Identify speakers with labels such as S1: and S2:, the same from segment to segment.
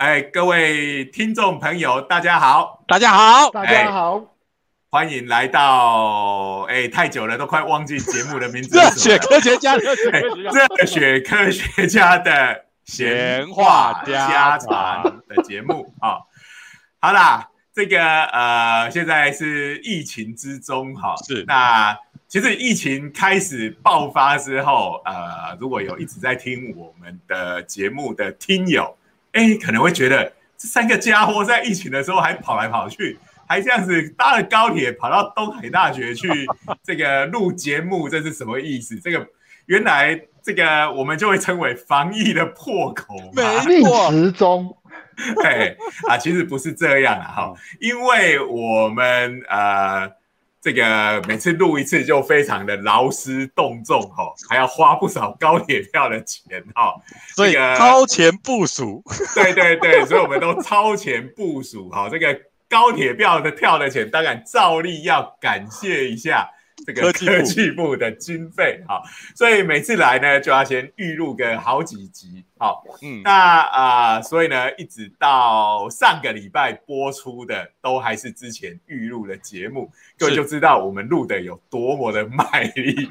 S1: 哎，各位听众朋友，大家好，
S2: 大家好，
S3: 大家好，
S1: 欢迎来到哎，太久了，都快忘记节目的名字。
S2: 热血科学家，热
S1: 血科学家的闲话家常的节目啊。好啦，这个呃，现在是疫情之中哈，
S2: 是
S1: 那其实疫情开始爆发之后，呃，如果有一直在听我们的节目的听友。哎，可能会觉得这三个家伙在疫情的时候还跑来跑去，还这样子搭了高铁跑到东海大学去 这个录节目，这是什么意思？这个原来这个我们就会称为防疫的破口，
S3: 逆时钟。
S1: 对 啊，其实不是这样啊，哈，因为我们呃。这个每次录一次就非常的劳师动众哈，还要花不少高铁票的钱哈，
S2: 所以超前部署。
S1: 对对对，所以我们都超前部署哈，这个高铁票的票的钱，当然照例要感谢一下。这个科技部。的经费，好，所以每次来呢，就要先预录个好几集，好，嗯，那啊，所以呢，一直到上个礼拜播出的，都还是之前预录的节目，各位就知道我们录的有多么的卖力。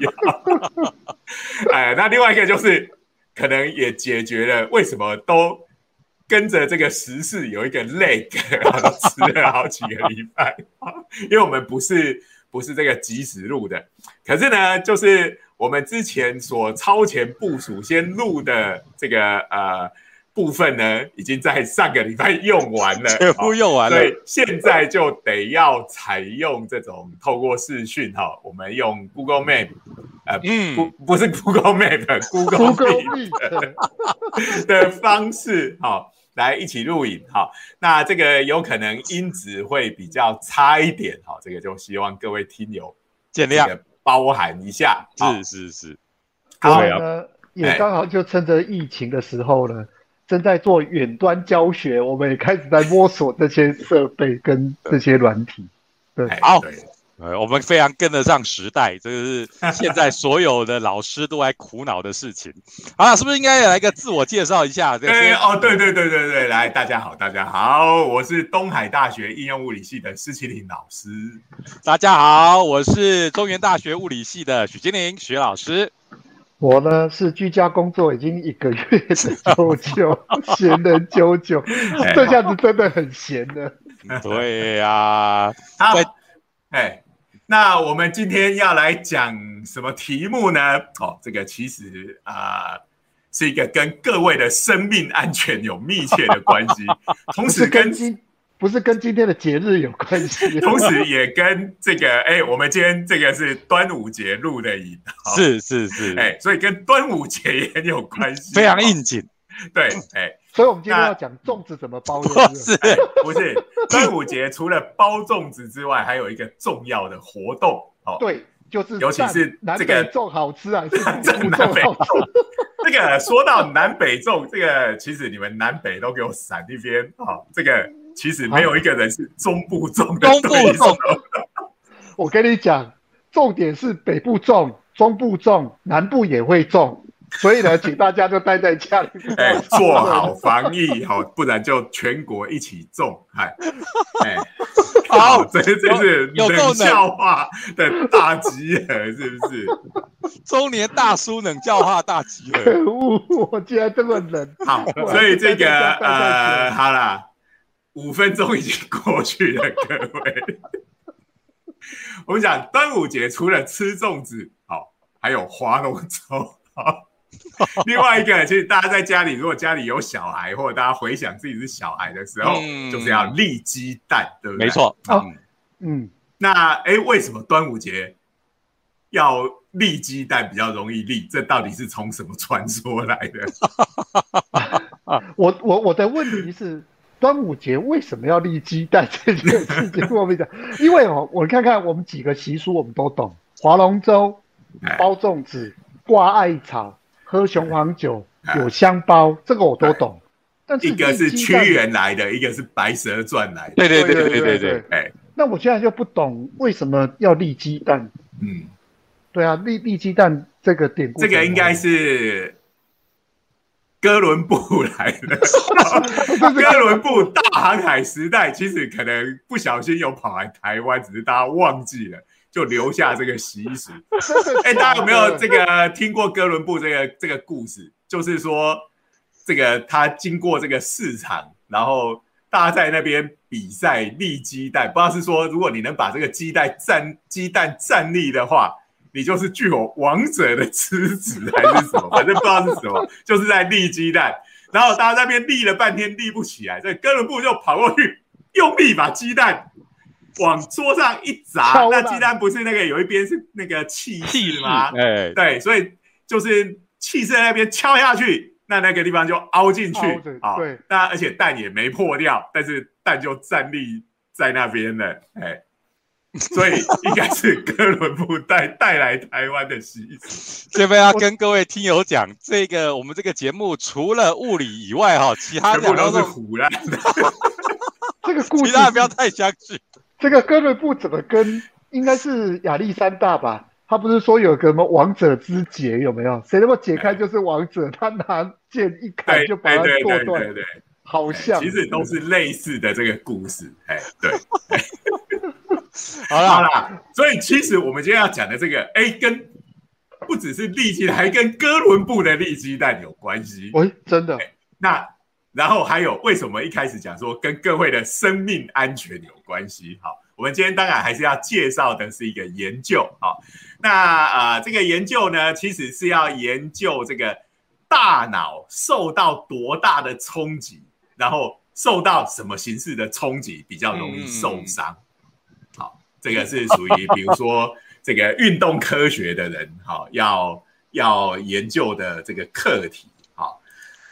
S1: 哎，那另外一个就是，可能也解决了为什么都跟着这个时事有一个 leg，迟了好几个礼拜，因为我们不是。不是这个即时录的，可是呢，就是我们之前所超前部署先录的这个呃部分呢，已经在上个礼拜用完了，
S2: 全部用完了，
S1: 所以现在就得要采用这种透过视讯哈，我们用 Google Map，呃，嗯，不不是 Google Map，Google Meet 的方式哈。来一起录影，哈，那这个有可能音质会比较差一点，哈，这个就希望各位听友
S2: 见谅，
S1: 包含一下。
S2: 是是是，
S3: 好。呢，也刚好就趁着疫情的时候呢，正在做远端教学，我们也开始在摸索这些设备跟这些软体。对，
S2: 好。呃，我们非常跟得上时代，这个是现在所有的老师都在苦恼的事情。好了，是不是应该来个自我介绍一下？
S1: 对，哦，对对对对对，来，大家好，大家好，我是东海大学应用物理系的施启林老师。
S2: 大家好，我是中原大学物理系的许金玲许老师。
S3: 我呢是居家工作已经一个月的九九 闲人九九，这下子真的很闲的。
S2: 对呀，
S1: 好，哎。那我们今天要来讲什么题目呢？哦，这个其实啊是一个跟各位的生命安全有密切的关系，同时跟
S3: 今不是跟今天的节日有关系，
S1: 同时也跟这个哎，我们今天这个是端午节录的影，
S2: 是是是，
S1: 哎，所以跟端午节也很有关系，
S2: 非常应景，
S1: 对，哎。
S3: 所以，我们今天要讲粽子怎么包。
S2: 不是，
S1: 不是，端午节除了包粽子之外，还有一个重要的活动。
S3: 哦，对，就是
S1: 尤其是这个
S3: 粽好吃啊，
S1: 这 南北粽。这个说到南北粽，这个其实你们南北都给我闪一边啊。这个其实没有一个人是中部粽的。
S2: 中部粽，
S3: 我跟你讲，重点是北部种，中部种，南部也会种。所以呢，请大家就待在家里，
S1: 哎，做好防疫，好，不然就全国一起种，哎，哎，好，这这是冷笑话的大集合，是不是？
S2: 中年大叔冷笑话大集合，
S3: 可恶，我竟然这么冷。
S1: 好，所以这个呃，好了，五分钟已经过去了，各位。我们讲端午节除了吃粽子，好，还有划龙舟，好。另外一个，其实大家在家里，如果家里有小孩，或者大家回想自己是小孩的时候，就是要立鸡蛋，对不对？
S2: 没错。
S3: 嗯嗯。
S1: 那哎，为什么端午节要立鸡蛋比较容易立？这到底是从什么传说来的？
S3: 我我我的问题是，端午节为什么要立鸡蛋这件事情？我跟你讲，因为哦，我看看我们几个习俗，我们都懂：划龙舟、包粽子、挂艾草。喝雄黄酒有香包，这个我都懂。
S1: 但是一个是屈原来的，一个是白蛇传来的。
S2: 对对对对对对。
S1: 哎，
S3: 那我现在就不懂为什么要立鸡蛋。嗯，对啊，立立鸡蛋这个典故，
S1: 这个应该是哥伦布来的。哥伦布大航海时代，其实可能不小心有跑来台湾，只是大家忘记了，就留下这个习俗。哎，大家有没有这个听过哥伦布这个这个故事？就是说，这个他经过这个市场，然后大家在那边比赛立鸡蛋，不知道是说，如果你能把这个鸡蛋站鸡蛋站立的话。你就是具有王者的资质还是什么？反正不知道是什么，就是在立鸡蛋，然后大家那边立了半天立不起来，所以哥伦布就跑过去，用力把鸡蛋往桌上一砸。那鸡蛋不是那个有一边是那个气势吗？哎，对，所以就是气势那边敲下去，那那个地方就凹进去啊。对，那而且蛋也没破掉，但是蛋就站立在那边了，哎。所以应该是哥伦布带带来台湾的习俗。
S2: 这边要跟各位听友讲，这个我们这个节目除了物理以外，哈，其他
S1: 两都是胡乱的。
S3: 这个故事，
S2: 其他不要太相信。
S3: 这个哥伦布怎么跟？应该是亚历山大吧？他不是说有个什么王者之劫？有没有？谁能够解开就是王者？他拿剑一砍就把他剁断。对对对，好像
S1: 其实都是类似的这个故事。哎，对。
S2: 好
S1: 啦，所以其实我们今天要讲的这个，哎，跟不只是利鸡，还跟哥伦布的利鸡蛋有关系。
S3: 喂，真的？
S1: 那然后还有为什么一开始讲说跟各位的生命安全有关系？好，我们今天当然还是要介绍的是一个研究。好，那呃，这个研究呢，其实是要研究这个大脑受到多大的冲击，然后受到什么形式的冲击比较容易受伤。好这个是属于，比如说这个运动科学的人，好，要要研究的这个课题，好。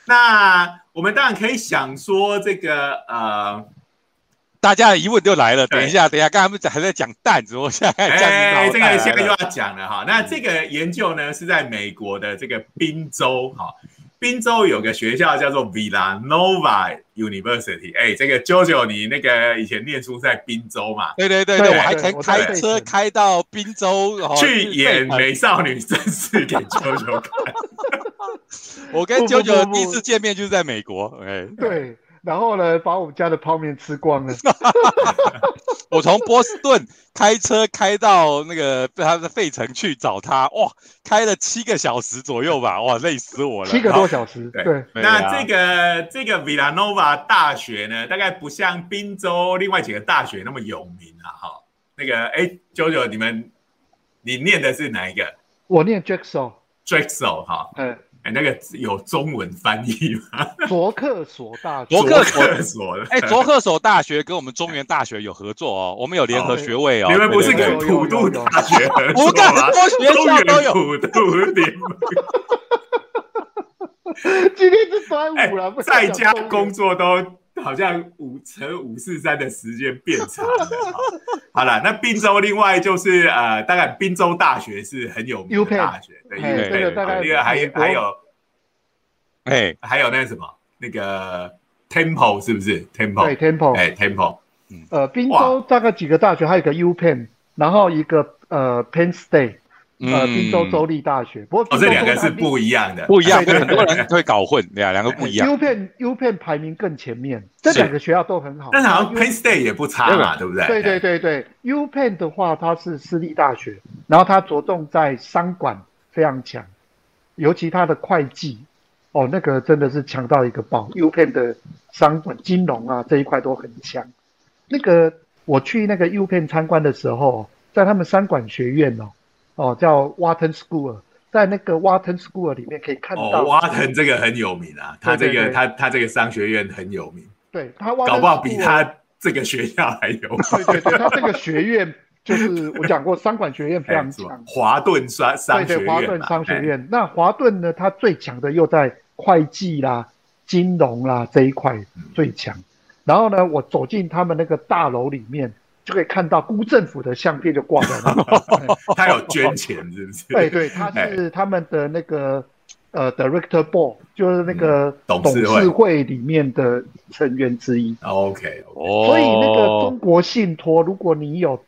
S1: 那我们当然可以想说，这个呃，
S2: 大家的疑问就来了。等一下，等一下，刚才不是还在讲蛋子，我现在
S1: 哎，这个现在又要讲了哈。那这个研究呢，是在美国的这个宾州，哈。滨州有个学校叫做 Villanova University，哎，这个 JoJo，你那个以前念书在滨州嘛？
S2: 对对对对，我还曾开车开到滨州
S1: 去演美少女战士给 JoJo 看。
S2: 我跟 JoJo 第一次见面就是在美国，哎，
S3: 对。然后呢，把我们家的泡面吃光了。
S2: 我从波士顿开车开到那个他的费城去找他，哇，开了七个小时左右吧，哇，累死我了。
S3: 七个多小时，对。
S1: 那这个这个 Villanova 大学呢，大概不像宾州另外几个大学那么有名啊，哈。那个，哎，九九，你们你念的是哪一个？
S3: 我念 Jackson，Jackson，
S1: 哈，嗯。那个有中文翻译吗？
S3: 卓克所大
S2: 卓克
S1: 所
S2: 哎，卓克所大学跟我们中原大学有合作哦，我们有联合学位哦。
S1: 你们不是跟普渡大学合作
S2: 吗？
S1: 中原普渡联盟。
S3: 今天是端午了，
S1: 在家工作都 好像五乘五四三的时间变长了。好了，那滨州另外就是呃，大概滨州大学是很有名的大学。对对，大概那个还有还有，哎，还有那个什么，那个 Temple 是不是？Temple？
S3: 对 Temple，
S1: 哎 Temple，
S3: 嗯，呃，滨州大概几个大学，还有一个 U Penn，然后一个呃 Penn State，呃，滨州州立大学。不过
S1: 这两个是不一样的，
S2: 不一样，很多人会搞混，对啊，两个不一样。
S3: U Penn U Penn 排名更前面，这两个学校都很好。
S1: 但好像 Penn State 也不差嘛，对不对？
S3: 对对对对，U Penn 的话，它是私立大学，然后它着重在商管。非常强，尤其它的会计哦，那个真的是强到一个爆。U Penn 的商管、金融啊这一块都很强。那个我去那个 U Penn 参观的时候，在他们商管学院哦，哦叫 Wharton School，在那个 Wharton School 里面可以看到。
S1: Wharton 这个很有名啊，他这个他他这个商学院很有名。
S3: 对他
S1: 搞不好比他这个学校还有。
S3: 对对对，他这个学院。就是我讲过，商管学院非常强，
S1: 华顿商商学院。对
S3: 对，华顿商学院。那华顿呢，它最强的又在会计啦、金融啦这一块最强。然后呢，我走进他们那个大楼里面，就可以看到辜政府的相片就挂在那。
S1: 他有 捐钱是不是？
S3: 对对，他是他们的那个呃，director board，就是那个董事会里面的成员之一。
S1: OK，
S3: 哦。所以那个中国信托，如果你有。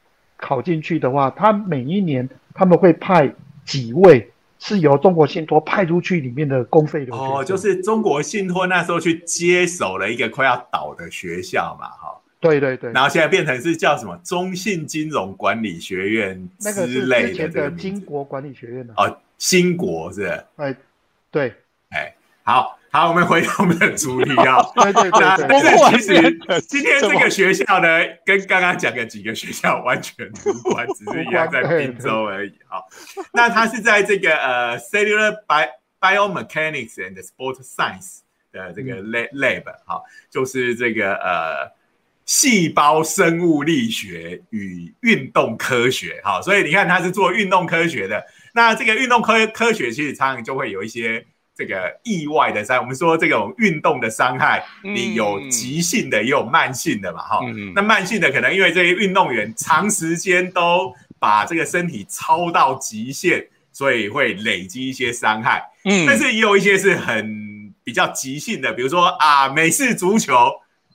S3: 考进去的话，他每一年他们会派几位是由中国信托派出去里面的公费留学。
S1: 哦，就是中国信托那时候去接手了一个快要倒的学校嘛，哈。
S3: 对对对。
S1: 然后现在变成是叫什么中信金融管理学院之类的
S3: 之前的金国管理学院的
S1: 哦，新国是？
S3: 哎，对，
S1: 哎，好。好，我们回到 我们的主题啊。
S3: 对对对
S1: 对。其实今天这个学校呢，跟刚刚讲的几个学校完全无关，只是一样在滨州而已。好，那它是在这个呃 Cellular Biomechanics and Sport Science 的这个 lab，好，就是这个呃细胞生物力学与运动科学。好，所以你看他是做运动科学的。那这个运动科科学其实常常就会有一些。这个意外的伤，我们说这种运动的伤害，你有急性的，也有慢性的嘛，哈。那慢性的可能因为这些运动员长时间都把这个身体超到极限，所以会累积一些伤害。嗯，但是也有一些是很比较急性的，比如说啊，美式足球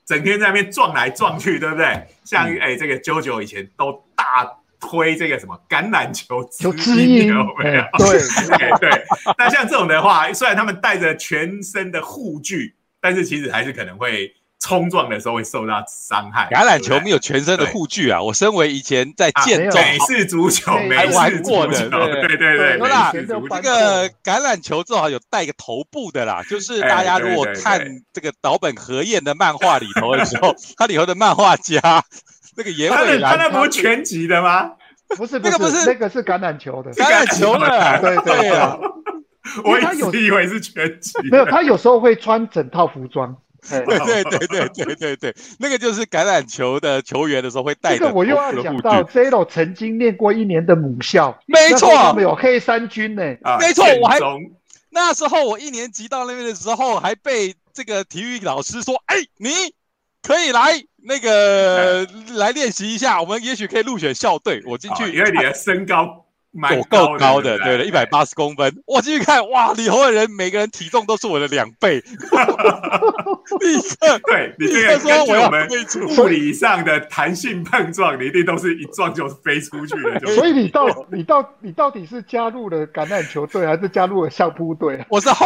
S1: 整天在那边撞来撞去，对不对？像哎，这个 JoJo 以前都大。推这个什么橄榄球
S3: 之音有没有？对
S1: 对，那像这种的话，虽然他们带着全身的护具，但是其实还是可能会冲撞的时候会受到伤害。
S2: 橄榄球没有全身的护具啊！我身为以前在建中
S1: 美式足球没
S2: 玩过的，对
S1: 对对对，
S2: 啦，这个橄榄球正好有带个头部的啦，就是大家如果看这个岛本和彦的漫画里头的时候，他里头的漫画家。那个野伟
S1: 他那不是全集的吗？
S3: 不是，那个不是，那个是橄榄球的，
S2: 橄榄球的，
S3: 对对啊。
S1: 我一直以为是全集，
S3: 没有，他有时候会穿整套服装。
S2: 对对对对对对对，那个就是橄榄球的球员的时候会带。
S3: 这个我又要讲到 Zero 曾经念过一年的母校，
S2: 没错，
S3: 他们有黑三军呢。
S2: 没错，我还那时候我一年级到那边的时候，还被这个体育老师说：“哎，你可以来。”那个来练习一下，我们也许可以入选校队。我进去，
S1: 因为你的身高
S2: 蛮够高的，对对，一百八十公分。我进去看，哇，里头的人每个人体重都是我的两倍。立刻，
S1: 对你这个根据我们物理上的弹性碰撞，你一定都是一撞就飞出去了。
S3: 所以你到你到你到底是加入了橄榄球队，还是加入了相扑队？
S2: 我是后。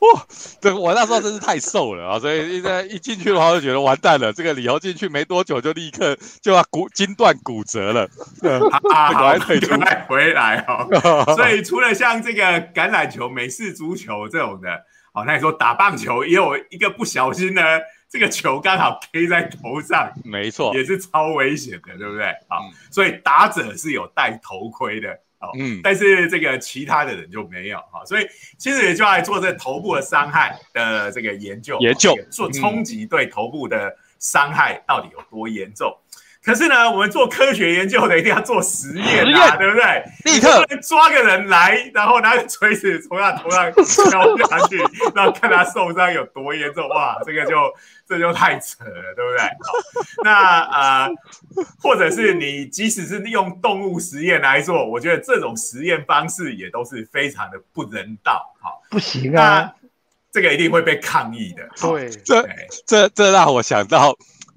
S2: 哇，这我那时候真是太瘦了啊，所以一在一进去的话就觉得完蛋了。这个理由进去没多久就立刻就要骨筋断骨折了。
S1: 啊，好，退出来回来哦。所以除了像这个橄榄球、美式足球这种的，好，那你说打棒球也有一个不小心呢，这个球刚好 K 在头上，
S2: 没错，
S1: 也是超危险的，对不对？好，所以打者是有戴头盔的。嗯，但是这个其他的人就没有哈，所以其实也就来做这头部的伤害的这个研究，
S2: 研究
S1: 做冲击对头部的伤害到底有多严重。可是呢，我们做科学研究的一定要做实验啊，对不对？
S2: 立刻
S1: 抓个人来，然后拿个锤子从他头上敲下去，然后看他受伤有多严重。哇，这个就这就太扯了，对不对？那呃，或者是你即使是利用动物实验来做，我觉得这种实验方式也都是非常的不人道。好，
S3: 不行啊，
S1: 这个一定会被抗议的。
S3: 对，
S2: 这这这让我想到。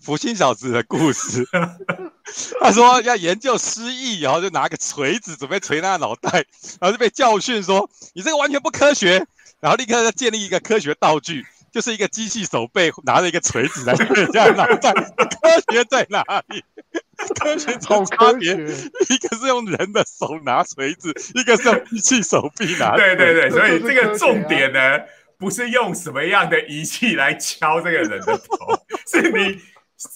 S2: 福星小子的故事，他说要研究失忆，然后就拿个锤子准备锤他的脑袋，然后就被教训说你这个完全不科学，然后立刻建立一个科学道具，就是一个机器手背拿着一个锤子来锤人家脑袋，科学在哪里？科学从差别，一个是用人的手拿锤子，一个是用机器手臂拿。
S1: 对对对，所以这个重点呢，不是用什么样的仪器来敲这个人的头，是你。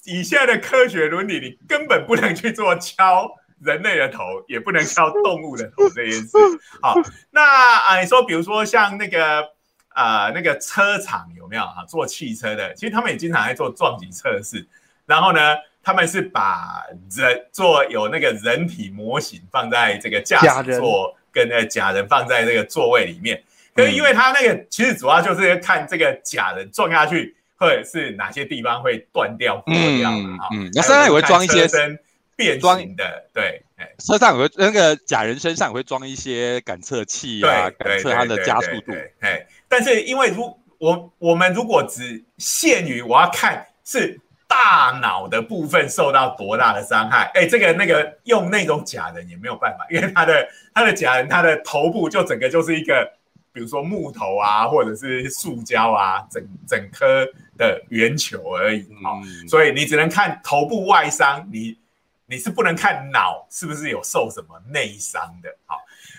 S1: 以现在的科学伦理，你根本不能去做敲人类的头，也不能敲动物的头这件事。好，那啊，你说，比如说像那个呃那个车厂有没有啊？做汽车的，其实他们也经常在做撞击测试。然后呢，他们是把人做有那个人体模型放在这个驾驶座，跟那假人放在这个座位里面。可是因为他那个其实主要就是看这个假人撞下去。或者是哪些地方会断掉、破掉啊？嗯，
S2: 那身上也会装一些
S1: 变形的，对，
S2: 车上有个那个假人身上会装一些感测器啊，感测它的加速度。
S1: 哎，但是因为如我我们如果只限于我要看是大脑的部分受到多大的伤害？哎，这个那个用那种假人也没有办法，因为他的他的假人他的头部就整个就是一个，比如说木头啊，或者是塑胶啊，整整颗的圆球而已啊，所以你只能看头部外伤，你你是不能看脑是不是有受什么内伤的，好。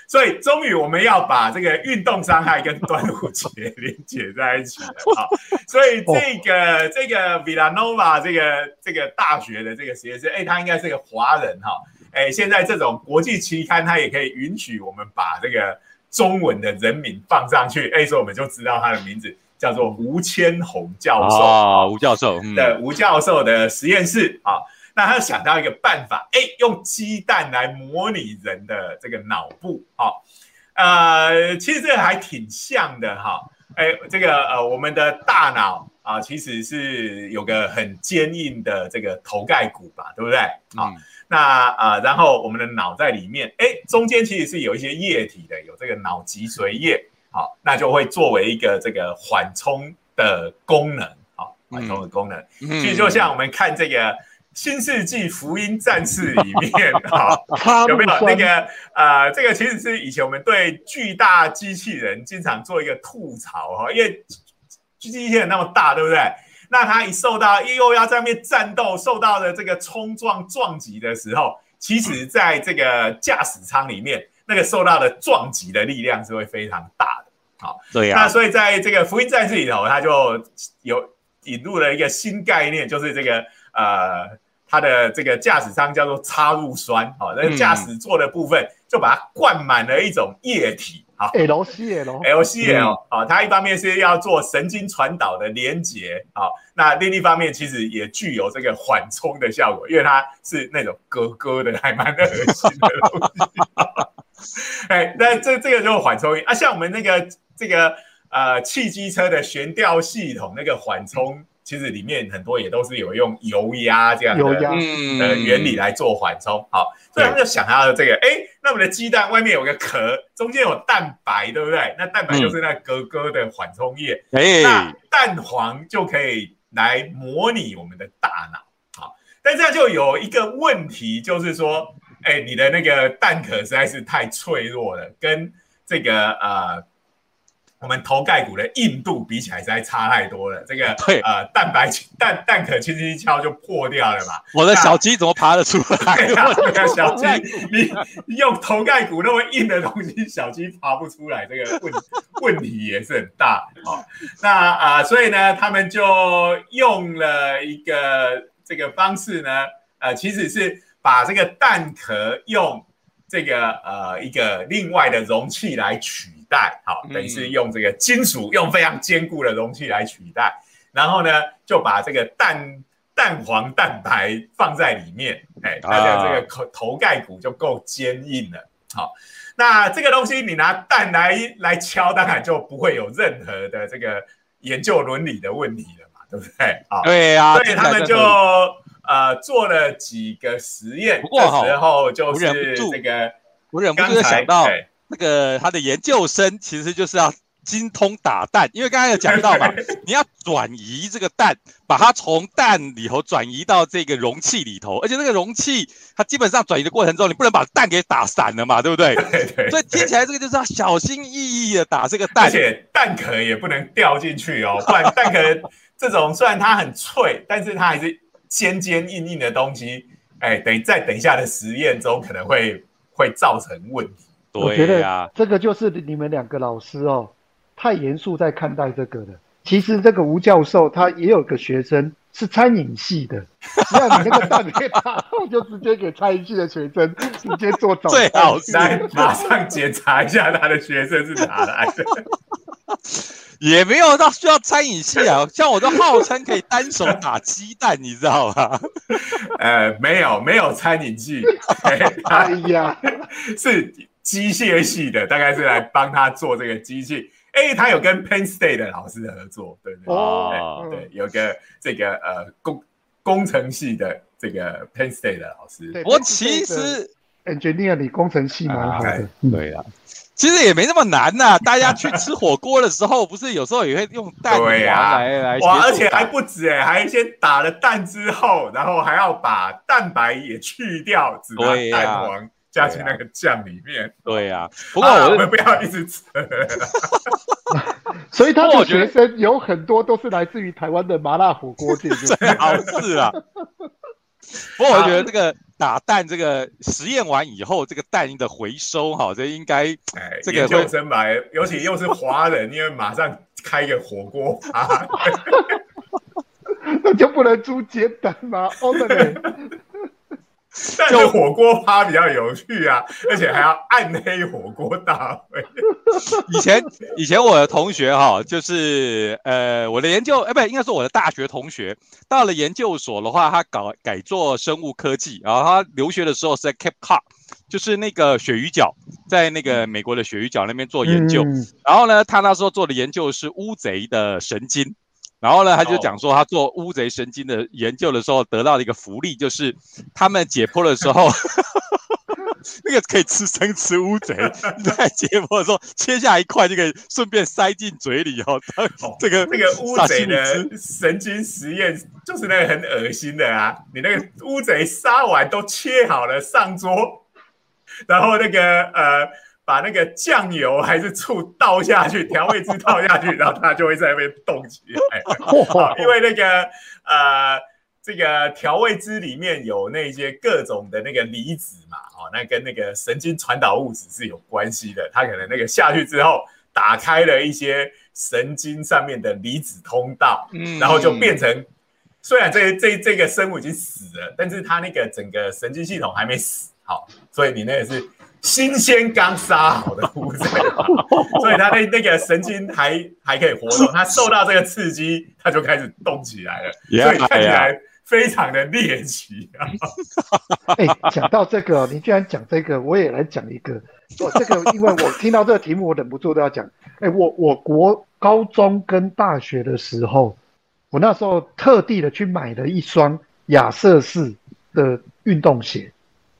S1: 所以，终于我们要把这个运动伤害跟端午节连接在一起了 啊！所以，这个这个 Villanova 这个这个大学的这个实验室，哎，他应该是个华人哈，哎，现在这种国际期刊，他也可以允许我们把这个中文的人名放上去，哎，所以我们就知道他的名字叫做吴千红教授。
S2: 啊，吴教授
S1: 对吴教授的实验室啊。那他想到一个办法，哎，用鸡蛋来模拟人的这个脑部，好，呃，其实这个还挺像的，哈，哎，这个呃，我们的大脑啊，其实是有个很坚硬的这个头盖骨吧，对不对？好，那啊，然后我们的脑在里面，哎，中间其实是有一些液体的，有这个脑脊髓液，好，那就会作为一个这个缓冲的功能，好，缓冲的功能，嗯其实就像我们看这个。新世纪福音战士里面，哈，有没有那个呃，这个其实是以前我们对巨大机器人经常做一个吐槽哈，因为机器人那么大，对不对？那它一受到又要在那边战斗，受到的这个冲撞撞击的时候，其实在这个驾驶舱里面，那个受到的撞击的力量是会非常大的。好，
S2: 对呀。
S1: 那所以在这个福音战士里头，它就有引入了一个新概念，就是这个。呃，它的这个驾驶舱叫做插入栓，好，那个驾驶座的部分就把它灌满了一种液体，好
S3: ，LCL，LCL，
S1: 好，它一方面是要做神经传导的连接，好，那另一方面其实也具有这个缓冲的效果，因为它是那种咯咯的，还蛮恶心的东西。哎，那这这个就是缓冲啊，像我们那个这个呃汽机车的悬吊系统那个缓冲。其实里面很多也都是有用油压这样的呃原理来做缓冲，好，所以他们就想到这个，哎，那我们的鸡蛋外面有个壳，中间有蛋白，对不对？那蛋白就是那咯咯的缓冲液，哎，那蛋黄就可以来模拟我们的大脑，好，但这样就有一个问题，就是说，哎，你的那个蛋壳实在是太脆弱了，跟这个呃。我们头盖骨的硬度比起来实在差太多了，这个呃蛋白蛋蛋壳轻轻一敲就破掉了嘛。
S2: 我的小鸡怎么爬得出来？
S1: 小鸡，你用头盖骨那么硬的东西，小鸡爬不出来，这个问问题也是很大。好，那啊，所以呢，他们就用了一个这个方式呢，呃，其实是把这个蛋壳用这个呃一个另外的容器来取。代好，等于是用这个金属，用非常坚固的容器来取代，然后呢，就把这个蛋蛋黄蛋白放在里面，哎，大家这个头头盖骨就够坚硬了。好，那这个东西你拿蛋来来敲，当然就不会有任何的这个研究伦理的问题了嘛，对不对？
S2: 啊，对啊，
S1: 所以他们就呃做了几个实验，这时候就是这个，
S2: 我忍不住想到。那个他的研究生其实就是要精通打蛋，因为刚才有讲到嘛，你要转移这个蛋，把它从蛋里头转移到这个容器里头，而且那个容器它基本上转移的过程中，你不能把蛋给打散了嘛，对不对？所以听起来这个就是要小心翼翼的打这个蛋，
S1: 而且蛋壳也不能掉进去哦，不然蛋壳 这种虽然它很脆，但是它还是尖尖硬硬的东西，哎，等于在等一下的实验中可能会会造成问题。
S3: 我觉得这个就是你们两个老师哦，太严肃在看待这个了。其实这个吴教授他也有个学生是餐饮系的，只要你那个蛋给他，我就直接给餐饮系的学生 直接做早
S2: 餐。最好
S1: 来马上检查一下他的学生是哪来的。
S2: 也没有到需要餐饮系啊，像我都号称可以单手打鸡蛋，你知道吗？
S1: 呃，没有没有餐饮系，
S3: 哎呀，
S1: 是。机械系的大概是来帮他做这个机器，哎，他有跟 Penn State 的老师合作，对对对，对，有个这个呃工工程系的这个 Penn State 的老师。
S2: 我其实
S3: engineer 里工程系蛮好的，
S2: 对啊。其实也没那么难呐。大家去吃火锅的时候，不是有时候也会用蛋黄来来
S1: 哇，而且还不止哎，还先打了蛋之后，然后还要把蛋白也去掉，只拿蛋黄加进那个酱里面。
S2: 对呀，不过我
S1: 们不要一直吃。
S3: 所以他的学生有很多都是来自于台湾的麻辣火锅店，
S2: 最好是啊。不过我觉得这个打蛋这个实验完以后，这个蛋的回收哈，这应该这个
S1: 会生白，尤其又是华人，因为马上开个火锅啊，
S3: 那就不能租煎蛋吗？哦，对。
S1: 但是火锅趴比较有趣啊，而且还要暗黑火锅大会。
S2: 以前以前我的同学哈，就是呃我的研究哎不应该说我的大学同学到了研究所的话，他搞改做生物科技，然后他留学的时候是在 Cape Cod，就是那个鳕鱼角，在那个美国的鳕鱼角那边做研究。然后呢，他那时候做的研究是乌贼的神经。然后呢，他就讲说，他做乌贼神经的研究的时候，得到了一个福利，就是他们解剖的时候，那个可以吃生吃乌贼，在解剖的时候切下一块就可以顺便塞进嘴里哦。这个
S1: 那个乌贼的神经实验就是那个很恶心的啊！你那个乌贼杀完都切好了上桌，然后那个呃。把那个酱油还是醋倒下去，调味汁倒下去，然后它就会在那边动起来。因为那个呃，这个调味汁里面有那些各种的那个离子嘛，哦，那跟那个神经传导物质是有关系的。它可能那个下去之后，打开了一些神经上面的离子通道，然后就变成，虽然这这这个生物已经死了，但是它那个整个神经系统还没死，好，所以你那个是。新鲜刚杀好的乌贼，所以它那那个神经还还可以活动，它受到这个刺激，它就开始动起来了，所以看起来非常的猎奇啊！
S3: 哎，讲到这个，你居然讲这个，我也来讲一个。我这个，因为我听到这个题目，我忍不住都要讲。哎，我我国高中跟大学的时候，我那时候特地的去买了一双亚瑟士的运动鞋。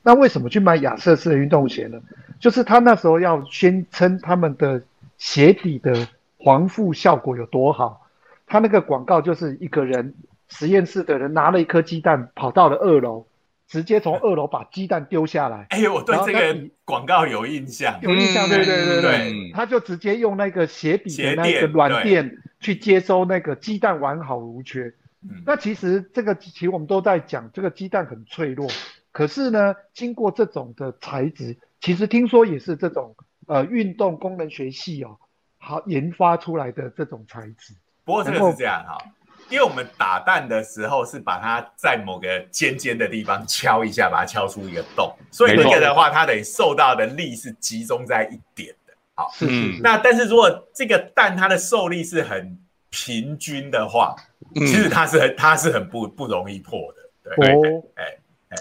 S3: 那为什么去买亚瑟士的运动鞋呢？就是他那时候要宣称他们的鞋底的防腐效果有多好。他那个广告就是一个人实验室的人拿了一颗鸡蛋跑到了二楼，直接从二楼把鸡蛋丢下来。
S1: 哎，我对这个广告有印象，
S3: 有印象，对对对对。他就直接用那个鞋底的那个软垫去接收那个鸡蛋完好无缺。那其实这个其实我们都在讲，这个鸡蛋很脆弱。可是呢，经过这种的材质，其实听说也是这种呃运动功能学系哦，好研发出来的这种材质。
S1: 不过这个是这样哈，因为我们打蛋的时候是把它在某个尖尖的地方敲一下，把它敲出一个洞，所以那个的话，它得受到的力是集中在一点的。好，
S3: 是是。
S1: 那但是如果这个蛋它的受力是很平均的话，其实它是很它是很不不容易破的。对，哎。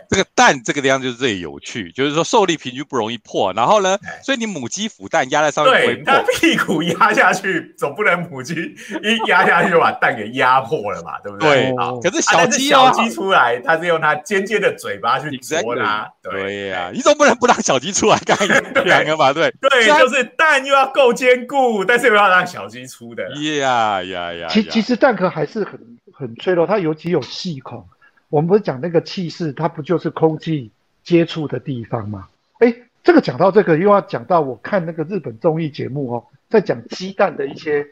S2: 这个蛋这个地方就是最有趣，就是说受力平均不容易破，然后呢，所以你母鸡孵蛋压在上面不会破。
S1: 它屁股压下去，总不能母鸡一压下去就把蛋给压破了嘛，对不对？
S2: 对。可是小鸡
S1: 小鸡出来，它是用它尖尖的嘴巴去啄它。
S2: 对呀，你总不能不让小鸡出来干两个嘛？对。
S1: 对，就是蛋又要够坚固，但是又要让小鸡出的。
S2: 呀呀呀！
S3: 其其实蛋壳还是很很脆弱，它尤其有细孔。我们不是讲那个气室，它不就是空气接触的地方吗？哎，这个讲到这个，又要讲到我看那个日本综艺节目哦，在讲鸡蛋的一些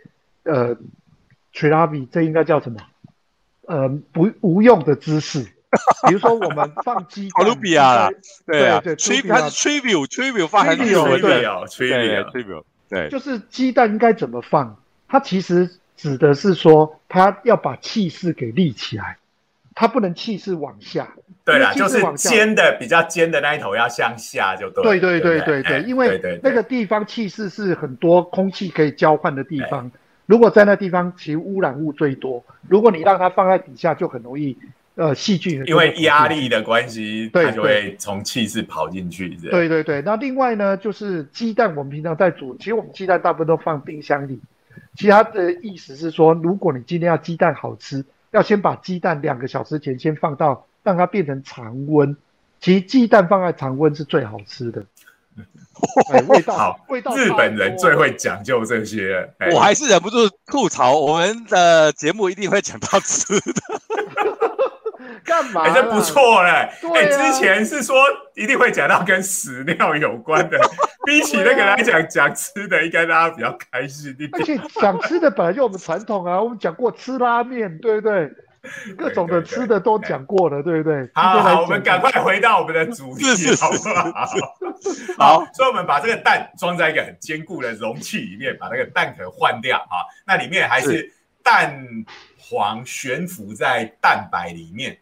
S3: 呃 t r i l a b i 这应该叫什么？呃，不无用的知识，比如说我们放鸡
S2: 蛋，
S3: 比亚，
S2: 对对，tribute，它是 tribute，tribute 放很久，
S1: 对对
S2: ，tribute，对，
S3: 就是鸡蛋应该怎么放？它其实指的是说，它要把气势给立起来。它不能气势往下，
S1: 对啦，就是尖的比较尖的那一头要向下就对。
S3: 对对对对对，因为那个地方气势是很多空气可以交换的地方，如果在那地方其实污染物最多，如果你让它放在底下就很容易呃细菌，
S1: 因为压力的关系，它就会从气势跑进去。
S3: 对对对，那另外呢就是鸡蛋，我们平常在煮，其实我们鸡蛋大部分都放冰箱里，其他的意思是说，如果你今天要鸡蛋好吃。要先把鸡蛋两个小时前先放到，让它变成常温。其实鸡蛋放在常温是最好吃的。味道
S1: 好，
S3: 味道。
S1: 日本人最会讲究这些。
S2: 我还是忍不住吐槽，我们的节目一定会讲到吃的。
S3: 干嘛？
S1: 哎，这不错嘞！哎，之前是说一定会讲到跟屎尿有关的，比起那个来讲，讲吃的应该大家比较开心一点。
S3: 而且讲吃的本来就我们传统啊，我们讲过吃拉面，对不对？各种的吃的都讲过了，对不对？
S1: 好，我们赶快回到我们的主题，好不好？好，所以我们把这个蛋装在一个很坚固的容器里面，把那个蛋壳换掉啊。那里面还是蛋黄悬浮在蛋白里面。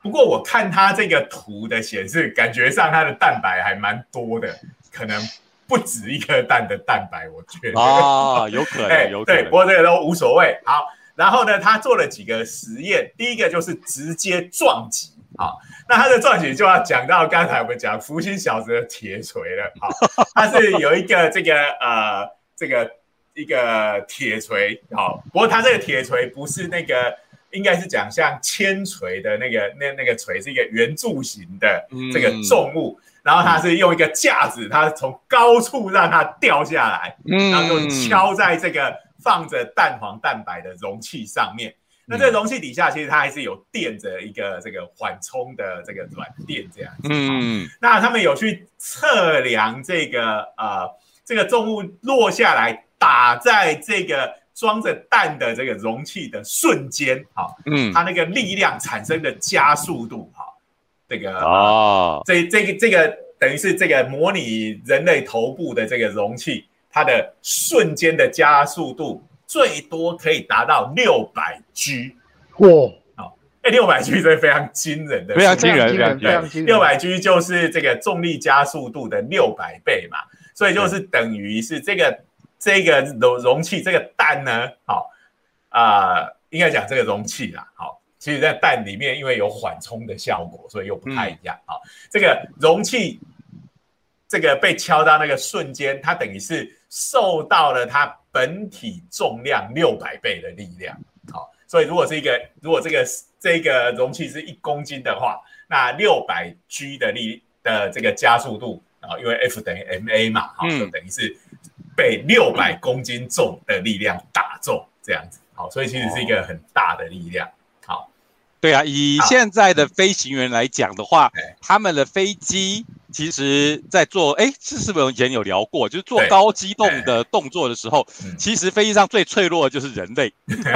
S1: 不过我看它这个图的显示，感觉上它的蛋白还蛮多的，可能不止一颗蛋的蛋白，我觉得
S2: 啊，有可能，有
S1: 对，不过这个都无所谓。好，然后呢，他做了几个实验，第一个就是直接撞击。好，那他的撞击就要讲到刚才我们讲福星小子的铁锤了。好，他是有一个这个呃这个一个铁锤。好，不过他这个铁锤不是那个。应该是讲像铅锤的那个那那个锤是一个圆柱形的这个重物，然后它是用一个架子，它从高处让它掉下来，然后就敲在这个放着蛋黄蛋白的容器上面。那这个容器底下其实它还是有垫着一个这个缓冲的这个软垫这样子。嗯，那他们有去测量这个呃这个重物落下来打在这个。装着蛋的这个容器的瞬间，哈，嗯，它那个力量产生的加速度，哈，这个哦，这这个这个等于是这个模拟人类头部的这个容器，它的瞬间的加速度最多可以达到六百 G，
S3: 哇，
S1: 好，哎，六百 G 这是非常惊人的，
S2: 非常惊人，
S3: 非常惊人，
S1: 六百 G 就是这个重力加速度的六百倍嘛，所以就是等于是这个。这个容容器，这个蛋呢，好啊，应该讲这个容器啦，好，其实，在蛋里面，因为有缓冲的效果，所以又不太一样，好，这个容器，这个被敲到那个瞬间，它等于是受到了它本体重量六百倍的力量，好，所以如果是一个，如果这个这个容器是一公斤的话，那六百 G 的力的这个加速度啊，因为 F 等于 ma 嘛，好，就等于是。被六百公斤重的力量打中，这样子，好，所以其实是一个很大的力量，好，
S2: 对啊，以现在的飞行员来讲的话，他们的飞机。其实，在做哎，是是不是以前有聊过？就是做高机动的动作的时候，其实飞机上最脆弱的就是人类。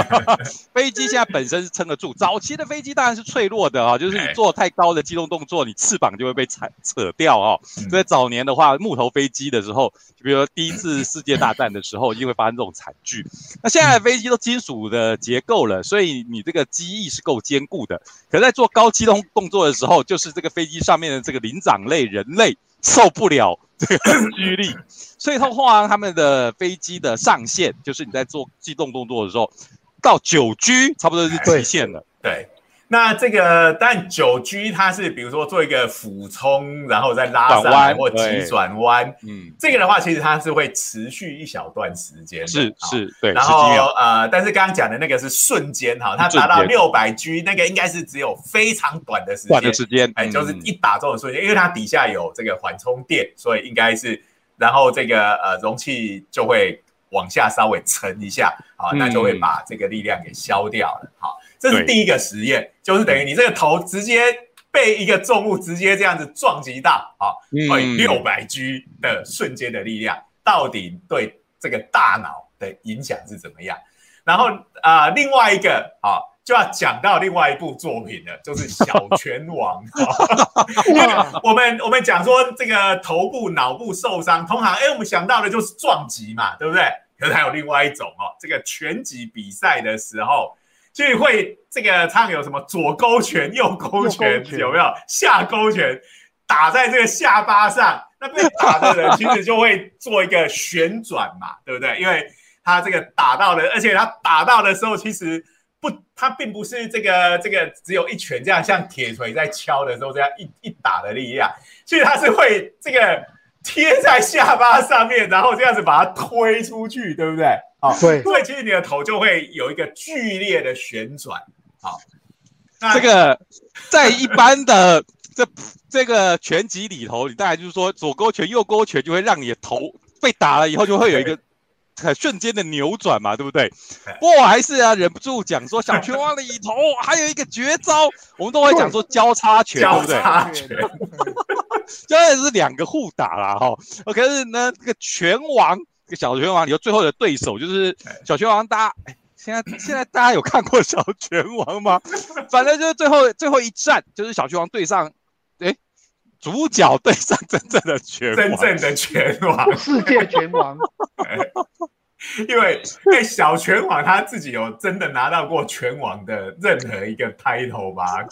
S2: 飞机现在本身是撑得住，早期的飞机当然是脆弱的啊，就是你做太高的机动动作，你翅膀就会被扯扯掉啊。所以早年的话，木头飞机的时候，就比如说第一次世界大战的时候，一定会发生这种惨剧。那现在的飞机都金属的结构了，所以你这个机翼是够坚固的。可在做高机动动作的时候，就是这个飞机上面的这个灵长类人。累受不了这个驱力，所以通话他们的飞机的上限就是你在做机动动作的时候，到九 G 差不多是极限了。
S1: 对。那这个，但九 G 它是比如说做一个俯冲，然后再拉上来或急转弯，嗯，这个的话其实它是会持续一小段时间，
S2: 是是，对。
S1: 然后呃，但是刚刚讲的那个是瞬间哈，它达到六百 G 那个应该是只有非常短的时间，
S2: 短的时间，
S1: 哎，就是一打中的瞬间，因为它底下有这个缓冲垫，所以应该是，然后这个呃容器就会往下稍微沉一下，好，那就会把这个力量给消掉了，好。这是第一个实验，就是等于你这个头直接被一个重物直接这样子撞击到，啊，会六百 G 的瞬间的力量，到底对这个大脑的影响是怎么样？然后啊，另外一个啊，就要讲到另外一部作品了，就是《小拳王》。我们我们讲说这个头部、脑部受伤，通常哎，我们想到的就是撞击嘛，对不对？可是还有另外一种哦，这个拳击比赛的时候。所以会这个唱有什么左勾拳、右勾拳，有没有下勾拳打在这个下巴上？那被打的人其实就会做一个旋转嘛，对不对？因为他这个打到的，而且他打到的时候，其实不，他并不是这个这个只有一拳这样像铁锤在敲的时候这样一一打的力量，所以他是会这个贴在下巴上面，然后这样子把它推出去，对不对？
S3: 啊，对，
S1: 所以其实你的头就会有一个剧烈的旋转。好，
S2: 这个在一般的 这这个拳击里头，你大概就是说左勾拳、右勾拳就会让你的头被打了以后就会有一个很瞬间的扭转嘛，对不对？不过我还是啊忍不住讲说，小拳王里头还有一个绝招，我们都会讲说交叉拳，对不对？
S1: 交叉拳，
S2: 交叉拳。是两个互打啦，哈。可是呢，这个拳。王，这个小拳王里头最后的对手就是小拳王，大家。哎现在现在大家有看过小拳王吗？反正就是最后最后一战，就是小拳王对上，哎，主角对上真正的拳王，
S1: 真正的拳王，
S3: 世界拳王。
S1: 因为因为小拳王他自己有真的拿到过拳王的任何一个 title 吧？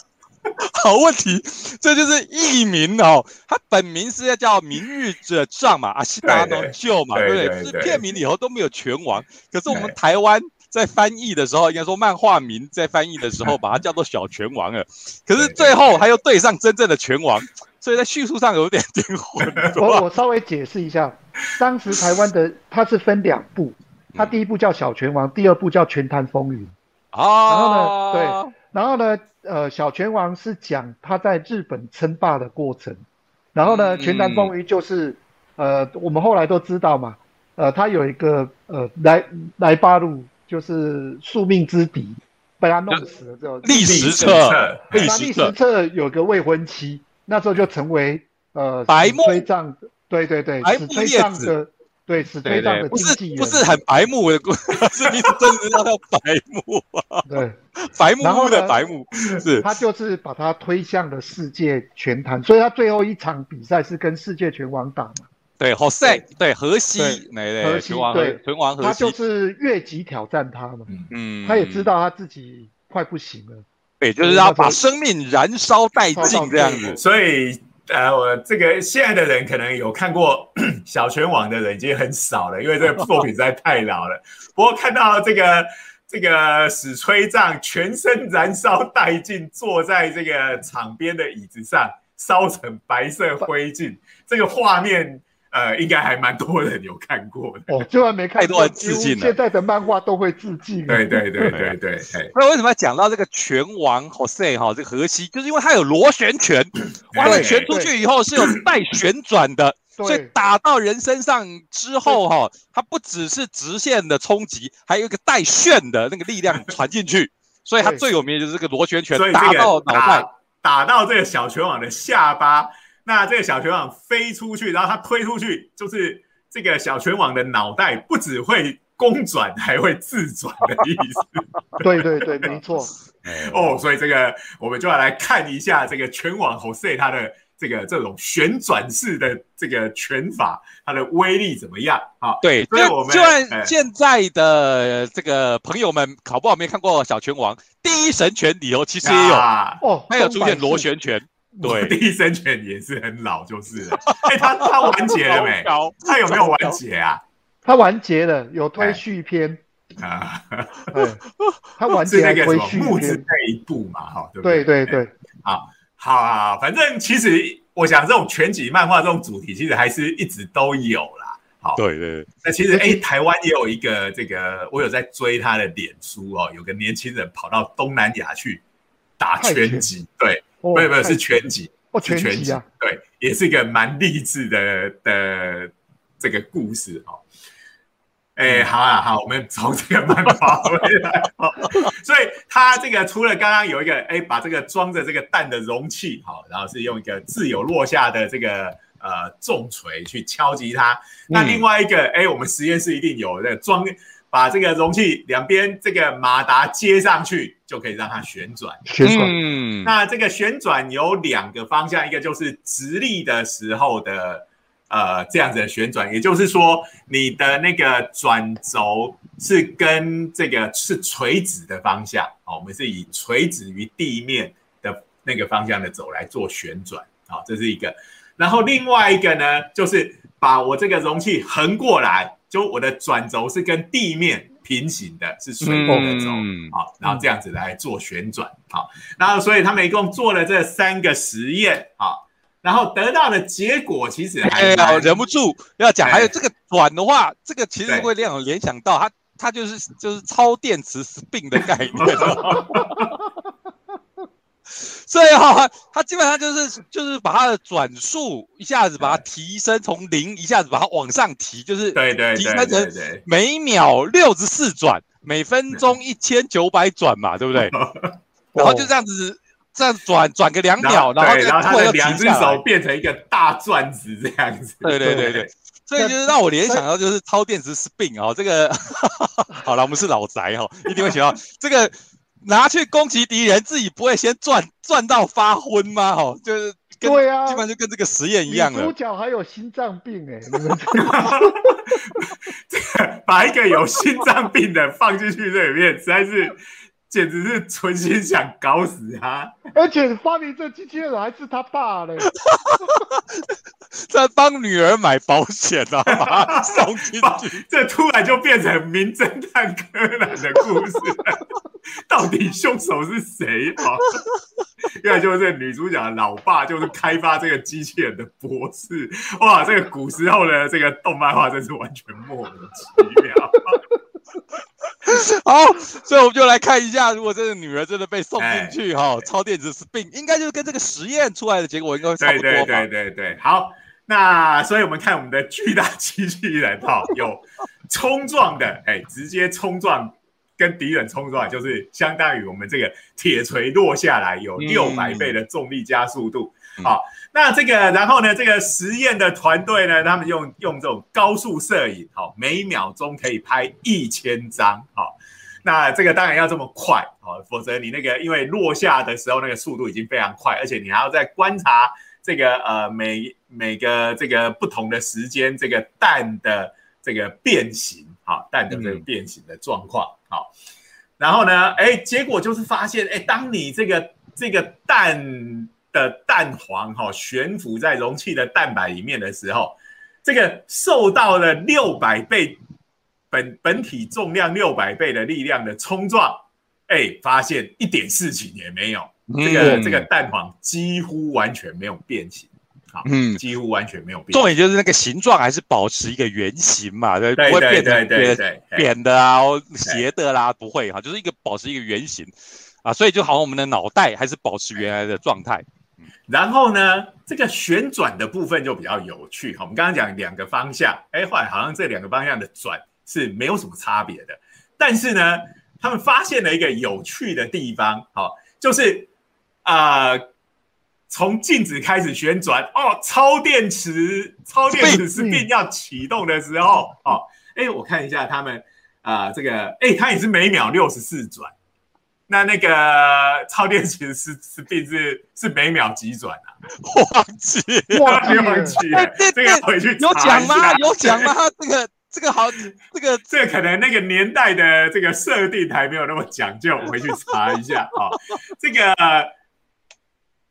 S2: 好问题，这就是艺名哦。他本名是要叫明日之杖嘛，阿西达诺秀嘛，对不对？是片名里头都没有拳王，可是我们台湾。在翻译的时候，应该说漫画名在翻译的时候，把它叫做小拳王了。可是最后他又对上真正的拳王，所以在叙述上有点点混。
S3: 我我稍微解释一下，当时台湾的它是分两部，它第一部叫小拳王，第二部叫拳坛风云。
S2: 啊，
S3: 然后呢，对，然后呢，呃，小拳王是讲他在日本称霸的过程，然后呢，拳坛风云就是呃，我们后来都知道嘛，呃，他有一个呃来来八路。就是宿命之敌，被他弄死了之后，
S2: 历史册，
S3: 历史册。有个未婚妻，那时候就成为呃
S2: 白木。
S3: 推杖，对对对，
S2: 白木
S3: 推杖的，对是非常的
S2: 不是不是很白目的，是你真的叫他白木啊？
S3: 对，
S2: 白木木的白目，是
S3: 他就是把他推向了世界拳坛，所以他最后一场比赛是跟世界拳王打嘛。
S2: 对，好赛，对河西，对
S3: 河西，对
S2: 拳王河
S3: 西，他就是越级挑战他嘛，嗯，他也知道他自己快不行了，
S2: 对，就是要把生命燃烧殆尽这样子。
S1: 所以，呃，我这个现在的人可能有看过 小拳王的人已经很少了，因为这个作品实在太老了。不过看到这个这个史吹杖全身燃烧殆尽，坐在这个场边的椅子上，烧成白色灰烬，这个画面。呃，应该还蛮多人有看过的
S3: 哦，就算没看，
S2: 太多人致敬了。
S3: 现在的漫画都会致敬。
S1: 对对对对对。
S2: 那为什么要讲到这个拳王 Jose 哈？这个河西，就是因为他有螺旋拳，完了拳出去以后是有带旋转的，所以打到人身上之后哈，它不只是直线的冲击，还有一个带旋的那个力量传进去，所以它最有名的就是这个螺旋拳，打到脑袋，
S1: 打到这个小拳王的下巴。那这个小拳王飞出去，然后他推出去，就是这个小拳王的脑袋不只会公转，还会自转的意思。
S3: 对对对，没错。
S1: 哦，所以这个我们就要来看一下这个拳王 Jose 他的这个这种旋转式的这个拳法，它的威力怎么样？啊，
S2: 对，所以我们就算现在的这个朋友们考不好没看过小拳王第一神拳里头，其实也有哦，还有出现螺旋拳。对，
S1: 第一生犬也是很老，就是了。哎，他他完结了没？他有没有完结啊？
S3: 他完结了，有推续篇啊。他完结
S1: 那个
S3: 什
S1: 么木子那一部嘛，哈，对不对？
S3: 对对对，
S1: 好，好啊，反正其实我想，这种全集漫画这种主题，其实还是一直都有啦。好，
S2: 对对。
S1: 那其实哎，台湾也有一个这个，我有在追他的脸书哦，有个年轻人跑到东南亚去打拳击，对。没有没有是全集
S3: 哦，全集啊，
S1: 对，也是一个蛮励志的的这个故事哦。哎，好啊好，我们从这个漫画回来哦。所以他这个除了刚刚有一个哎，把这个装着这个蛋的容器好，然后是用一个自由落下的这个呃重锤去敲击它。那另外一个哎，我们实验室一定有的装。把这个容器两边这个马达接上去，就可以让它旋转。
S3: 旋转。
S1: 嗯。那这个旋转有两个方向，一个就是直立的时候的呃这样子的旋转，也就是说你的那个转轴是跟这个是垂直的方向。哦，我们是以垂直于地面的那个方向的轴来做旋转。好，这是一个。然后另外一个呢，就是把我这个容器横过来。就我的转轴是跟地面平行的，是水平的轴，好，然后这样子来做旋转，好，然后所以他们一共做了这三个实验，好，然后得到的结果其实还
S2: 忍不住要讲，还有这个转的话，这个其实会让我联想到它，它就是就是超电磁 spin 的概念。所以哈，他基本上就是就是把它的转速一下子把它提升，从零一下子把它往上提，就是
S1: 对对
S2: 提升成每秒六十四转，每分钟一千九百转嘛，对不对？然后就这样子这样转转个两秒，
S1: 然
S2: 后
S1: 然后他的两只手变成一个大转子这样子。
S2: 对对对对，所以就是让我联想到就是超电池 spin 哦，这个好了，我们是老宅哈，一定会学到这个。拿去攻击敌人，自己不会先转转到发昏吗？哦，就是
S3: 对啊，
S2: 基本上就跟这个实验一样了。
S3: 主角还有心脏病哎，
S1: 把一个有心脏病的放进去这里面，实在是。简直是存心想搞死他，
S3: 而且发明这机器人还是他爸嘞，
S2: 在帮女儿买保险啊，送进去，
S1: 这突然就变成名侦探柯南的故事，到底凶手是谁啊？原来就是女主角的老爸，就是开发这个机器人的博士。哇，这个古时候的这个动漫画真是完全莫名其妙。
S2: 好，所以我们就来看一下，如果这个女儿真的被送进去哈，超电子是病，应该就是跟这个实验出来的结果应该差不多
S1: 对对对对对，好，那所以我们看我们的巨大机器人哈，有冲撞的，哎，直接冲撞跟敌人冲撞，就是相当于我们这个铁锤落下来有六百倍的重力加速度，好。那这个，然后呢？这个实验的团队呢，他们用用这种高速摄影，好，每秒钟可以拍一千张，好。那这个当然要这么快，好，否则你那个因为落下的时候那个速度已经非常快，而且你还要再观察这个呃每每个这个不同的时间，这个蛋的这个变形，好，蛋的这个变形的状况，好。然后呢，哎，结果就是发现，哎，当你这个这个蛋。的蛋黄哈悬浮在容器的蛋白里面的时候，这个受到了六百倍本本体重量六百倍的力量的冲撞，哎，发现一点事情也没有，这个这个蛋黄几乎完全没有变形，好，嗯，几乎完全没有变。
S2: 重点就是那个形状还是保持一个圆形嘛，
S1: 对，不会变成扁
S2: 扁的啊，斜的啦，不会哈，就是一个保持一个圆形。啊，所以就好像我们的脑袋还是保持原来的状态。
S1: 然后呢，这个旋转的部分就比较有趣哈。我们刚刚讲两个方向，哎，后来好像这两个方向的转是没有什么差别的。但是呢，他们发现了一个有趣的地方，好，就是啊，从静止开始旋转，哦，超电池，超电池是并要启动的时候，哦，哎，我看一下他们啊，这个，哎，它也是每秒六十四转。那那个超电池是是并是是每秒几转啊？
S2: 忘记
S3: 忘记
S1: 忘记，这个回去
S2: 有讲吗？有讲吗？这个这个好，这个
S1: 这个可能那个年代的这个设定还没有那么讲究，回去查一下啊。这个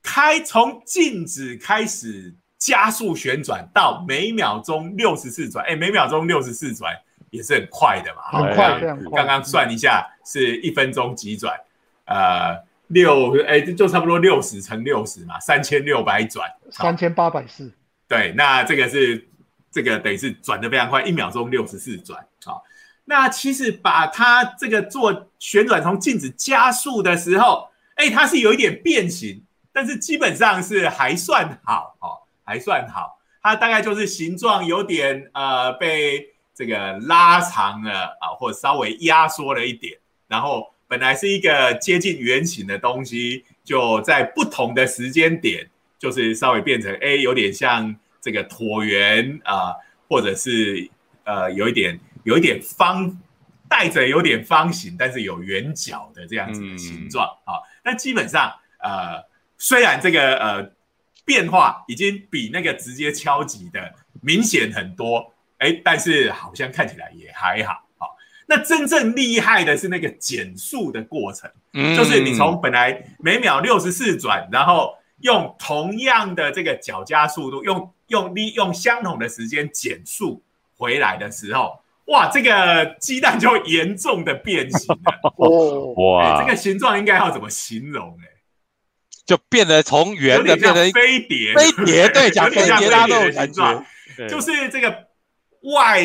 S1: 开从静止开始加速旋转到每秒钟六十四转，哎，每秒钟六十四转也是很快的嘛，
S3: 很快。
S1: 刚刚算一下是一分钟几转。呃，六哎，就差不多六十乘六十嘛，三千六百转，
S3: 三千八百四。
S1: 对，那这个是这个等于是转的非常快，一秒钟六十四转啊。那其实把它这个做旋转从静止加速的时候，哎，它是有一点变形，但是基本上是还算好哦，还算好。它大概就是形状有点呃被这个拉长了啊，或者稍微压缩了一点，然后。本来是一个接近圆形的东西，就在不同的时间点，就是稍微变成哎，有点像这个椭圆啊，或者是呃，有一点有一点方，带着有点方形，但是有圆角的这样子的形状啊。那基本上呃，虽然这个呃变化已经比那个直接敲击的明显很多，哎，但是好像看起来也还好。那真正厉害的是那个减速的过程，就是你从本来每秒六十四转，然后用同样的这个脚加速度，用用利用相同的时间减速回来的时候，哇，这个鸡蛋就严重的变形了。哦，哇，这个形状应该要怎么形容？哎，
S2: 就变得从圆的变成
S1: 飞碟，
S2: 飞碟对，讲飞碟那种形状，
S1: 就是这个。外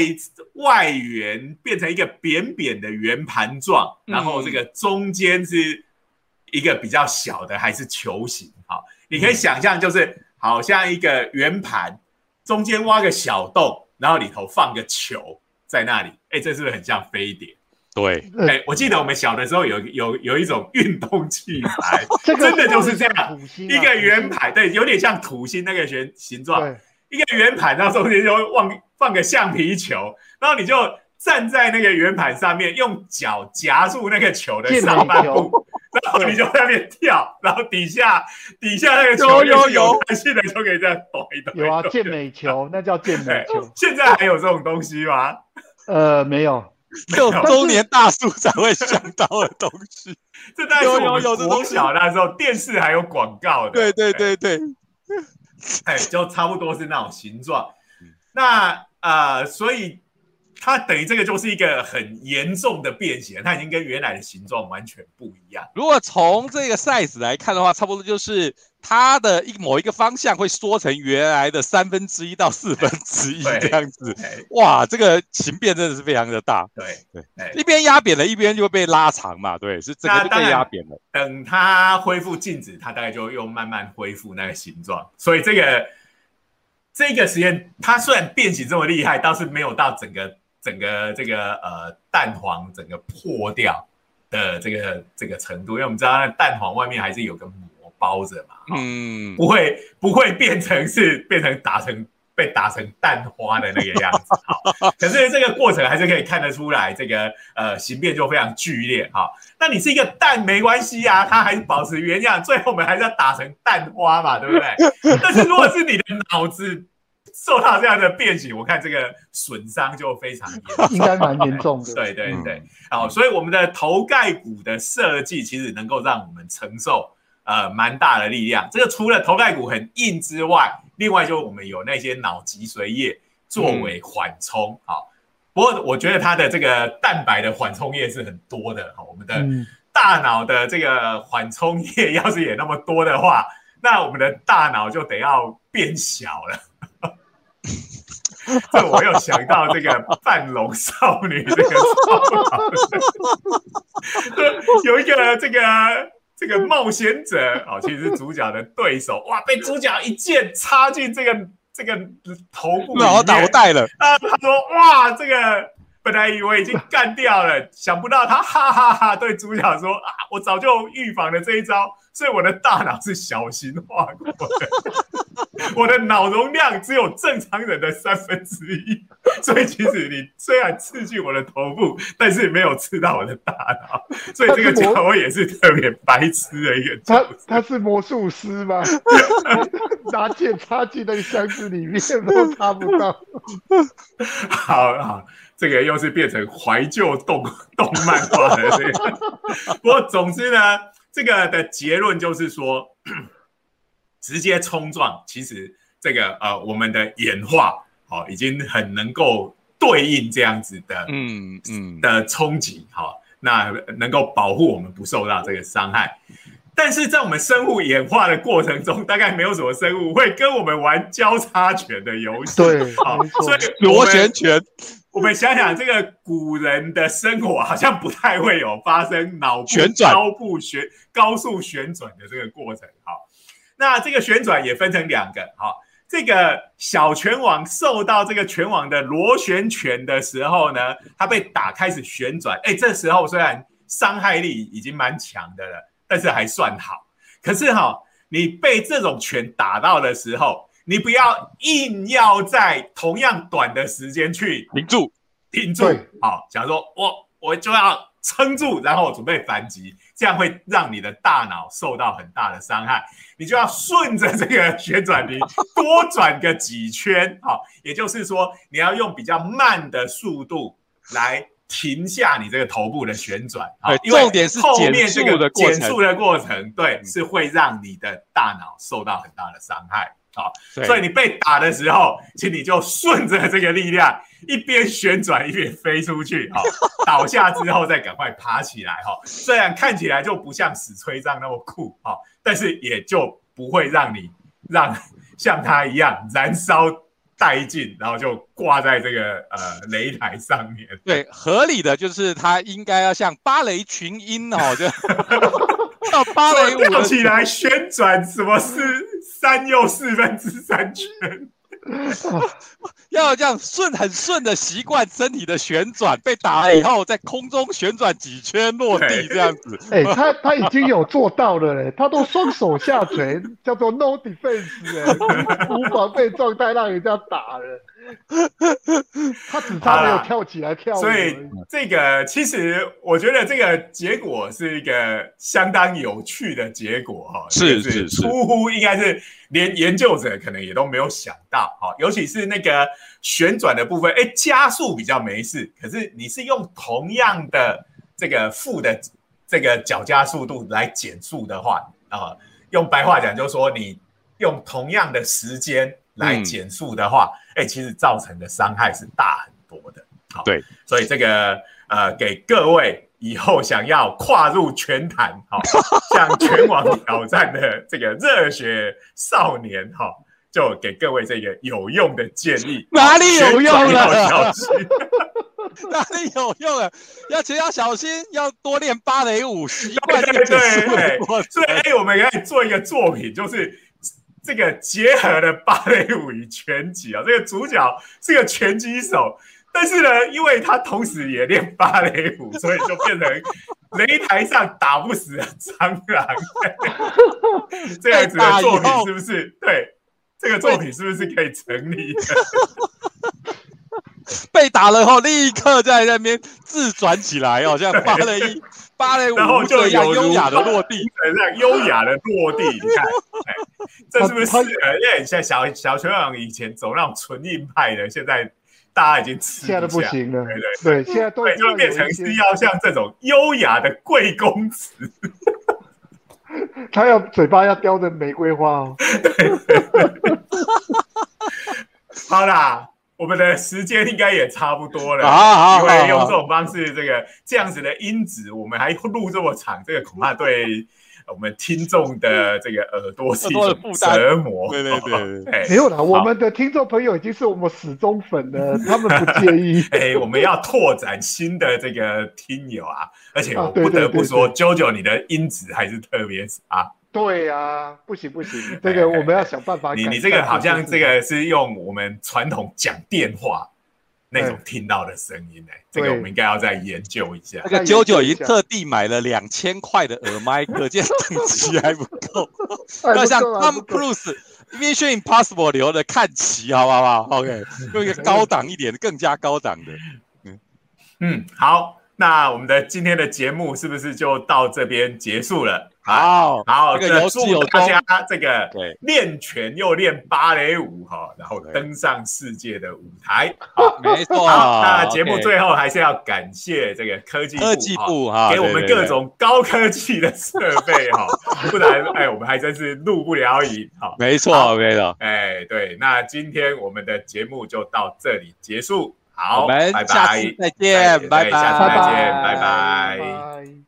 S1: 外圆变成一个扁扁的圆盘状，然后这个中间是一个比较小的还是球形？好，你可以想象就是好像一个圆盘，中间挖个小洞，然后里头放个球在那里。哎，这是不是很像飞碟？
S2: 对，
S1: 哎，我记得我们小的时候有有有一种运动器材，真的就是这样，一个圆盘，对，有点像土星那个形形状，一个圆盘，然后中间就放放个橡皮球，然后你就站在那个圆盘上面，用脚夹住那个球的上半部，然后你就在那边跳，然后底下底下那个球有有弹性的，就可以这样抖一抖。
S3: 有啊，健美球，那叫健美球。
S1: 现在还有这种东西吗？
S3: 呃，没有。
S2: 只有中年大叔才会想到的东西，
S1: 这大概是我们国小那时候电视还有广告的。
S2: 对对对对，
S1: 哎，就差不多是那种形状。那呃，所以。它等于这个就是一个很严重的变形，它已经跟原来的形状完全不一样。
S2: 如果从这个 size 来看的话，差不多就是它的一某一个方向会缩成原来的三分之一到四分之一这样子。哇，这个形变真的是非常的大。
S1: 对
S2: 对，一边压扁了，一边就会被拉长嘛。对，是整个被压扁了。
S1: 等它恢复静止，它大概就又慢慢恢复那个形状。所以这个这个实验，它虽然变形这么厉害，倒是没有到整个。整个这个呃蛋黄整个破掉的这个这个程度，因为我们知道蛋黄外面还是有个膜包着嘛，嗯，不会不会变成是变成打成被打成蛋花的那个样子，好，可是这个过程还是可以看得出来，这个呃形变就非常剧烈，哈。那你是一个蛋没关系啊，它还是保持原样，最后我们还是要打成蛋花嘛，对不对？但是如果是你的脑子。受到这样的变形，我看这个损伤就非常严重，
S3: 应该蛮严重的。
S1: 对对对，好，所以我们的头盖骨的设计其实能够让我们承受呃蛮大的力量。这个除了头盖骨很硬之外，另外就我们有那些脑脊髓液作为缓冲。好，不过我觉得它的这个蛋白的缓冲液是很多的。好，我们的大脑的这个缓冲液要是也那么多的话，那我们的大脑就得要变小了。这我又想到这个半龙少女这个，有一个这个这个冒险者 哦，其实是主角的对手哇，被主角一剑插进这个这个头部
S2: 脑脑袋了
S1: 啊！他说哇，这个本来以为已经干掉了，想不到他哈哈哈对主角说啊，我早就预防了这一招。所以我的大脑是小型化过的，我的脑容量只有正常人的三分之一，所以其实你虽然刺激我的头部，但是没有刺到我的大脑，所以这个角我也是特别白痴的一个。
S3: 他他是魔术师吗？拿剑插进那个箱子里面都插不到。
S1: 好好，这个又是变成怀旧动动漫化的这个。不过总之呢。这个的结论就是说，直接冲撞，其实这个呃，我们的演化好已经很能够对应这样子的，嗯嗯的冲击，好，那能够保护我们不受到这个伤害。但是在我们生物演化的过程中，大概没有什么生物会跟我们玩交叉拳的游戏，
S3: 对，好，
S1: 所以
S2: 螺旋拳。
S1: 我们想想，这个古人的生活好像不太会有发生脑部
S2: 旋转、
S1: 高部旋、高速旋转的这个过程。好，那这个旋转也分成两个。好，这个小拳王受到这个拳王的螺旋拳的时候呢，它被打开始旋转。哎，这时候虽然伤害力已经蛮强的了，但是还算好。可是哈，你被这种拳打到的时候，你不要硬要在同样短的时间去
S2: 停住，
S1: 停住。好，假如说我我就要撑住，然后准备反击，这样会让你的大脑受到很大的伤害。你就要顺着这个旋转屏 多转个几圈。好，也就是说你要用比较慢的速度来停下你这个头部的旋转。好，
S2: 重点是
S1: 后面
S2: 这个
S1: 减速的过程，对，是会让你的大脑受到很大的伤害。好，所以你被打的时候，请你就顺着这个力量，一边旋转一边飞出去。好，倒下之后再赶快爬起来。哈，虽然看起来就不像死吹杖那么酷，哈，但是也就不会让你让 像他一样燃烧殆尽，然后就挂在这个呃擂台上面。
S2: 对，合理的就是他应该要像芭蕾群英哦，就。跳芭蕾舞
S1: 跳起来旋转，什么是三又四分之三圈？
S2: 要这样顺很顺的习惯身体的旋转，被打了以后在空中旋转几圈落地这样子。
S3: 哎，他他已经有做到了嘞，他都双手下垂，叫做 no defense 哎，无防备状态让人家打了。他只差没有跳起来跳。
S1: 所以这个其实我觉得这个结果是一个相当有趣的结果哈，
S2: 是是是，
S1: 出乎应该是连研究者可能也都没有想到哈，尤其是那个旋转的部分，哎，加速比较没事，可是你是用同样的这个负的这个脚加速度来减速的话啊，用白话讲就是说你用同样的时间。来减速的话，哎，其实造成的伤害是大很多的。
S2: 好，对，
S1: 所以这个呃，给各位以后想要跨入拳坛，好，向拳王挑战的这个热血少年，哈，就给各位这个有用的建议。
S2: 哪里有用了？
S1: 哪
S2: 里有用了？要且要小心，要多练芭蕾舞，习惯
S1: 对对对。所以，哎，我们可以做一个作品，就是。这个结合了芭蕾舞与拳击啊，这个主角是个拳击手，但是呢，因为他同时也练芭蕾舞，所以就变成擂台上打不死的蟑螂。这样子的作品是不是？对，这个作品是不是可以成立？
S2: 被打了后，立刻在那边自转起来哦，像芭蕾芭蕾舞，
S1: 然后就
S2: 有优雅的落地，
S1: 这样优雅的落地，你看，这是不是？因为像小小球王以前走那种纯硬派的，现在大家已经吃
S3: 现在不行了，
S1: 对
S3: 对对，现在都
S1: 就变成是要像这种优雅的贵公子，
S3: 他要嘴巴要叼着玫瑰花哦，
S1: 好啦。我们的时间应该也差不多了，
S2: 因
S1: 为用这种方式，这个这样子的音质，我们还录这么长，这个恐怕对我们听众的这个耳朵是一种折磨。
S2: 对对对，
S3: 没有啦，我们的听众朋友已经是我们死忠粉了，他们不介意。
S1: 哎，我们要拓展新的这个听友啊，而且我不得不说，JoJo 你的音质还是特别差。
S3: 对呀，不行不行，这个我们要想办法。
S1: 你你这个好像这个是用我们传统讲电话那种听到的声音哎，这个我们应该要再研究一下。
S2: 那个九九已经特地买了两千块的耳麦，可见等级还不够。要像 Tom Cruise Mission Impossible 留的看齐，好不好？OK，用一个高档一点的，更加高档的。
S1: 嗯嗯，好。那我们的今天的节目是不是就到这边结束了？
S2: 好，
S1: 好，祝大家这个练拳又练芭蕾舞哈，然后登上世界的舞台。
S2: 好，没错。
S1: 那节目最后还是要感谢这个科技
S2: 科技部哈，
S1: 给我们各种高科技的设备哈，不然哎，我们还真是录不了影。好，
S2: 没错，没错。
S1: 哎，对，那今天我们的节目就到这里结束。好，
S2: 我们下次再见，拜拜，
S1: 下次再见，拜拜。